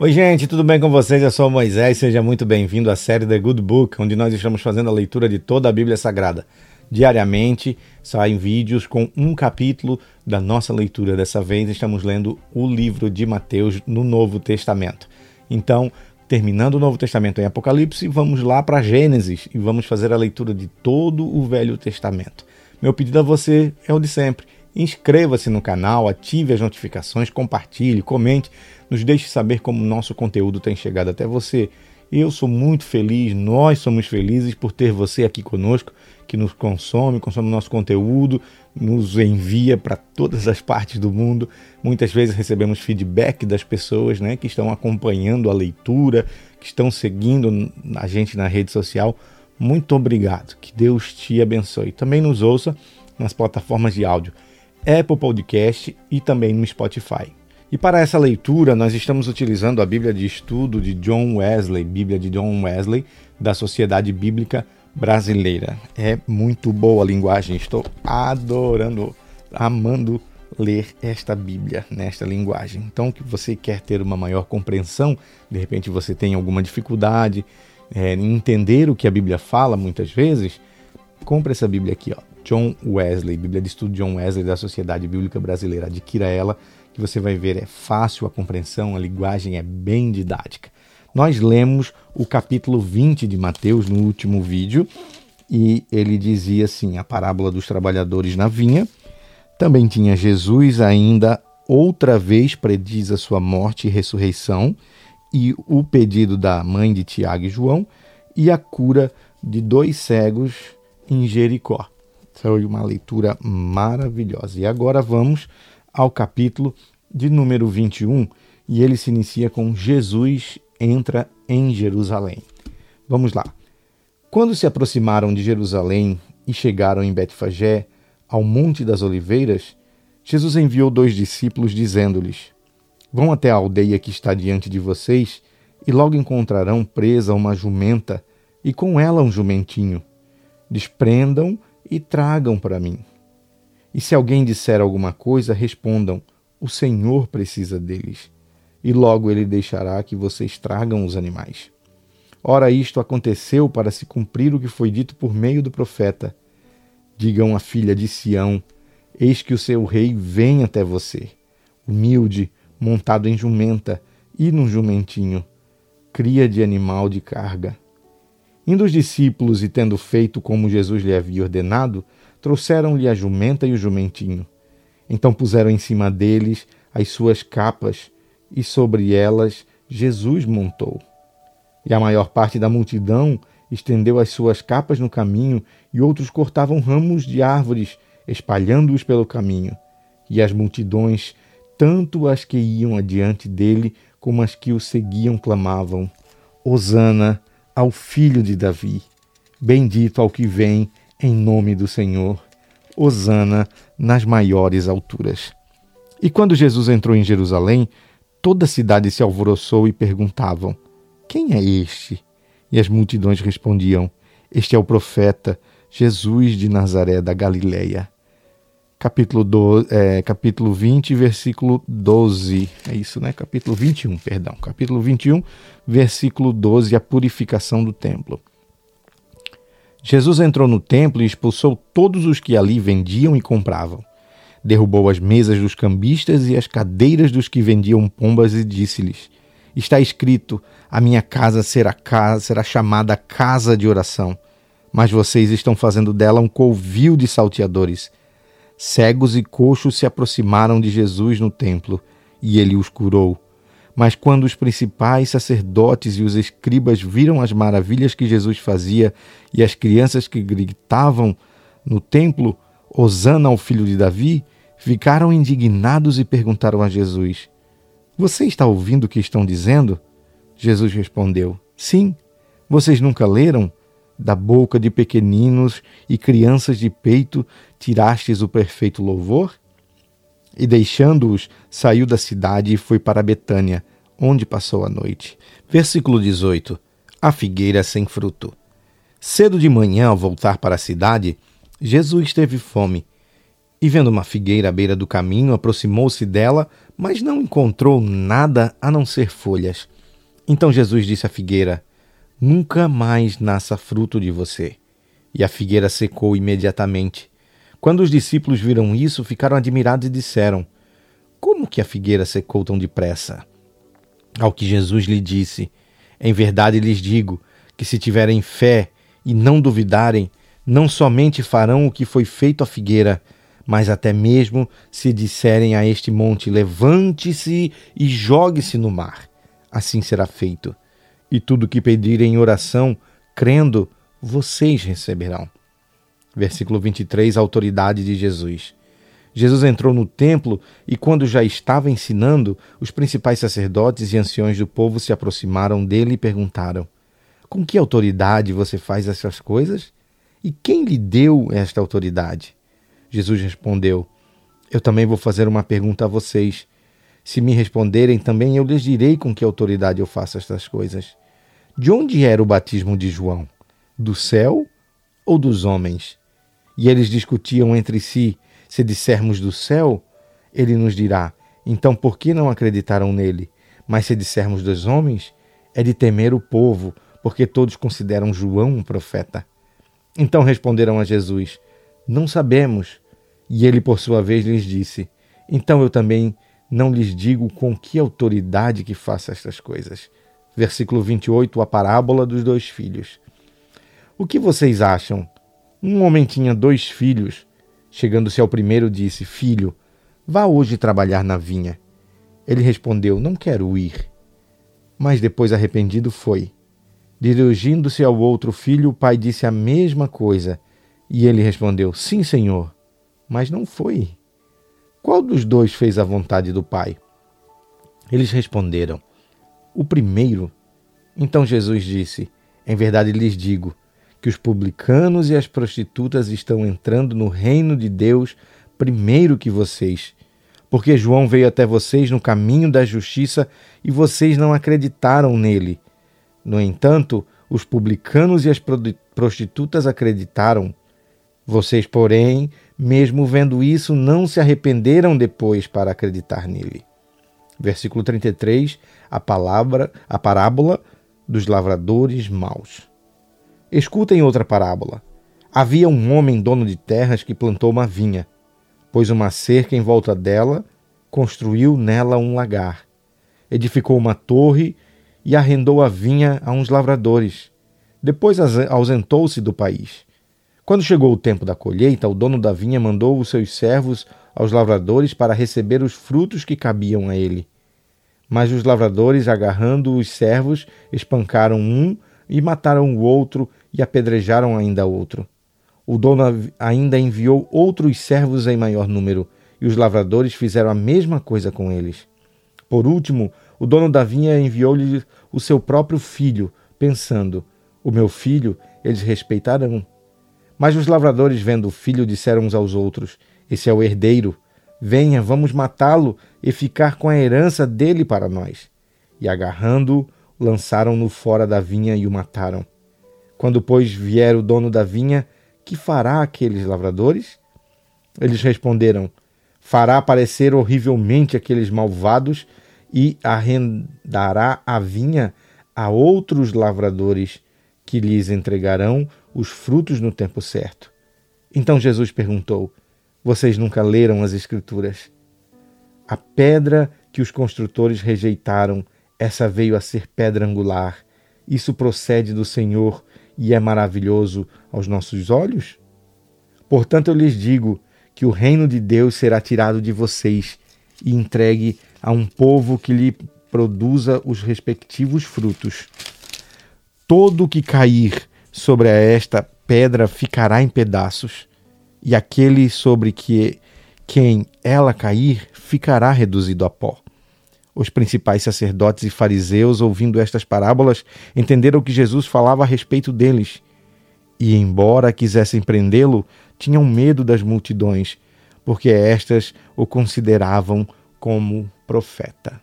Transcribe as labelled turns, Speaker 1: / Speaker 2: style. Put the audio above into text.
Speaker 1: Oi, gente, tudo bem com vocês? Eu sou Moisés, seja muito bem-vindo à série The Good Book, onde nós estamos fazendo a leitura de toda a Bíblia Sagrada. Diariamente saem vídeos com um capítulo da nossa leitura. Dessa vez estamos lendo o livro de Mateus no Novo Testamento. Então, terminando o Novo Testamento em Apocalipse, vamos lá para Gênesis e vamos fazer a leitura de todo o Velho Testamento. Meu pedido a você é o de sempre Inscreva-se no canal, ative as notificações, compartilhe, comente, nos deixe saber como o nosso conteúdo tem chegado até você. Eu sou muito feliz, nós somos felizes por ter você aqui conosco, que nos consome, consome nosso conteúdo, nos envia para todas as partes do mundo. Muitas vezes recebemos feedback das pessoas né, que estão acompanhando a leitura, que estão seguindo a gente na rede social. Muito obrigado, que Deus te abençoe. Também nos ouça nas plataformas de áudio. Apple Podcast e também no Spotify. E para essa leitura, nós estamos utilizando a Bíblia de Estudo de John Wesley, Bíblia de John Wesley, da Sociedade Bíblica Brasileira. É muito boa a linguagem, estou adorando, amando ler esta Bíblia nesta linguagem. Então, que você quer ter uma maior compreensão, de repente você tem alguma dificuldade é, em entender o que a Bíblia fala muitas vezes, compre essa Bíblia aqui, ó, John Wesley, Bíblia de Estudo John Wesley da Sociedade Bíblica Brasileira. Adquira ela, que você vai ver, é fácil a compreensão, a linguagem é bem didática. Nós lemos o capítulo 20 de Mateus no último vídeo e ele dizia assim: a parábola dos trabalhadores na vinha. Também tinha Jesus ainda outra vez prediz a sua morte e ressurreição e o pedido da mãe de Tiago e João e a cura de dois cegos em Jericó. Foi uma leitura maravilhosa. E agora vamos ao capítulo de número 21 e ele se inicia com Jesus entra em Jerusalém. Vamos lá. Quando se aproximaram de Jerusalém e chegaram em Betfagé, ao Monte das Oliveiras, Jesus enviou dois discípulos dizendo-lhes: Vão até a aldeia que está diante de vocês e logo encontrarão presa uma jumenta e com ela um jumentinho. Desprendam e tragam para mim. E se alguém disser alguma coisa, respondam: O Senhor precisa deles. E logo ele deixará que vocês tragam os animais. Ora, isto aconteceu para se cumprir o que foi dito por meio do profeta. Digam à filha de Sião: Eis que o seu rei vem até você, humilde, montado em jumenta e num jumentinho, cria de animal de carga. Indo os discípulos e tendo feito como Jesus lhe havia ordenado, trouxeram-lhe a jumenta e o jumentinho. Então puseram em cima deles as suas capas, e sobre elas Jesus montou. E a maior parte da multidão estendeu as suas capas no caminho, e outros cortavam ramos de árvores, espalhando-os pelo caminho. E as multidões, tanto as que iam adiante dele, como as que o seguiam, clamavam: Hosana! Ao filho de Davi. Bendito ao que vem em nome do Senhor. Hosana nas maiores alturas. E quando Jesus entrou em Jerusalém, toda a cidade se alvoroçou e perguntavam: Quem é este? E as multidões respondiam: Este é o profeta Jesus de Nazaré da Galileia capítulo, do, é, capítulo 20, versículo 12. É isso, né? Capítulo 21, perdão. Capítulo 21, versículo 12, a purificação do templo. Jesus entrou no templo e expulsou todos os que ali vendiam e compravam. Derrubou as mesas dos cambistas e as cadeiras dos que vendiam pombas e disse-lhes: Está escrito: A minha casa será casa, será chamada casa de oração, mas vocês estão fazendo dela um covil de salteadores. Cegos e coxos se aproximaram de Jesus no templo e ele os curou. Mas quando os principais sacerdotes e os escribas viram as maravilhas que Jesus fazia e as crianças que gritavam no templo, Hosana ao filho de Davi, ficaram indignados e perguntaram a Jesus: Você está ouvindo o que estão dizendo? Jesus respondeu: Sim. Vocês nunca leram? Da boca de pequeninos e crianças de peito tirastes o perfeito louvor? E deixando-os, saiu da cidade e foi para Betânia, onde passou a noite. Versículo 18. A figueira sem fruto. Cedo de manhã, ao voltar para a cidade, Jesus teve fome. E vendo uma figueira à beira do caminho, aproximou-se dela, mas não encontrou nada a não ser folhas. Então Jesus disse à figueira: Nunca mais nasça fruto de você. E a figueira secou imediatamente. Quando os discípulos viram isso, ficaram admirados e disseram: Como que a figueira secou tão depressa? Ao que Jesus lhe disse: Em verdade lhes digo que se tiverem fé e não duvidarem, não somente farão o que foi feito à figueira, mas até mesmo se disserem a este monte: Levante-se e jogue-se no mar, assim será feito. E tudo que pedirem em oração, crendo, vocês receberão. Versículo 23, a autoridade de Jesus. Jesus entrou no templo e, quando já estava ensinando, os principais sacerdotes e anciões do povo se aproximaram dele e perguntaram: Com que autoridade você faz essas coisas? E quem lhe deu esta autoridade? Jesus respondeu: Eu também vou fazer uma pergunta a vocês. Se me responderem, também eu lhes direi com que autoridade eu faço estas coisas. De onde era o batismo de João? Do céu ou dos homens? E eles discutiam entre si: se dissermos do céu, ele nos dirá: então por que não acreditaram nele? Mas se dissermos dos homens, é de temer o povo, porque todos consideram João um profeta. Então responderam a Jesus: Não sabemos. E ele, por sua vez, lhes disse: Então eu também não lhes digo com que autoridade que faça estas coisas. Versículo 28, a parábola dos dois filhos. O que vocês acham? Um homem tinha dois filhos. Chegando-se ao primeiro, disse: Filho, vá hoje trabalhar na vinha. Ele respondeu: Não quero ir. Mas depois, arrependido, foi. Dirigindo-se ao outro filho, o pai disse a mesma coisa. E ele respondeu: Sim, senhor. Mas não foi. Qual dos dois fez a vontade do pai? Eles responderam: O primeiro. Então Jesus disse: Em verdade lhes digo que os publicanos e as prostitutas estão entrando no reino de Deus primeiro que vocês. Porque João veio até vocês no caminho da justiça e vocês não acreditaram nele. No entanto, os publicanos e as prostitutas acreditaram. Vocês, porém, mesmo vendo isso, não se arrependeram depois para acreditar nele. Versículo 33, a palavra, a parábola dos lavradores maus. Escutem outra parábola. Havia um homem dono de terras que plantou uma vinha, pôs uma cerca em volta dela, construiu nela um lagar, edificou uma torre e arrendou a vinha a uns lavradores. Depois ausentou-se do país. Quando chegou o tempo da colheita, o dono da vinha mandou os seus servos aos lavradores para receber os frutos que cabiam a ele. Mas os lavradores, agarrando os servos, espancaram um e mataram o outro e apedrejaram ainda outro. O dono ainda enviou outros servos em maior número, e os lavradores fizeram a mesma coisa com eles. Por último, o dono da vinha enviou-lhe o seu próprio filho, pensando: O meu filho eles respeitarão. Mas os lavradores, vendo o filho, disseram uns aos outros: Esse é o herdeiro. Venha, vamos matá-lo e ficar com a herança dele para nós. E agarrando-o, lançaram-no fora da vinha e o mataram. Quando, pois, vier o dono da vinha, que fará aqueles lavradores? Eles responderam: Fará aparecer horrivelmente aqueles malvados e arrendará a vinha a outros lavradores que lhes entregarão os frutos no tempo certo. Então Jesus perguntou: Vocês nunca leram as Escrituras? A pedra que os construtores rejeitaram essa veio a ser pedra angular. Isso procede do Senhor e é maravilhoso aos nossos olhos? Portanto, eu lhes digo que o reino de Deus será tirado de vocês e entregue a um povo que lhe produza os respectivos frutos. Todo que cair sobre esta pedra ficará em pedaços, e aquele sobre que quem ela cair ficará reduzido a pó. Os principais sacerdotes e fariseus, ouvindo estas parábolas, entenderam que Jesus falava a respeito deles. E, embora quisessem prendê-lo, tinham medo das multidões, porque estas o consideravam como profeta.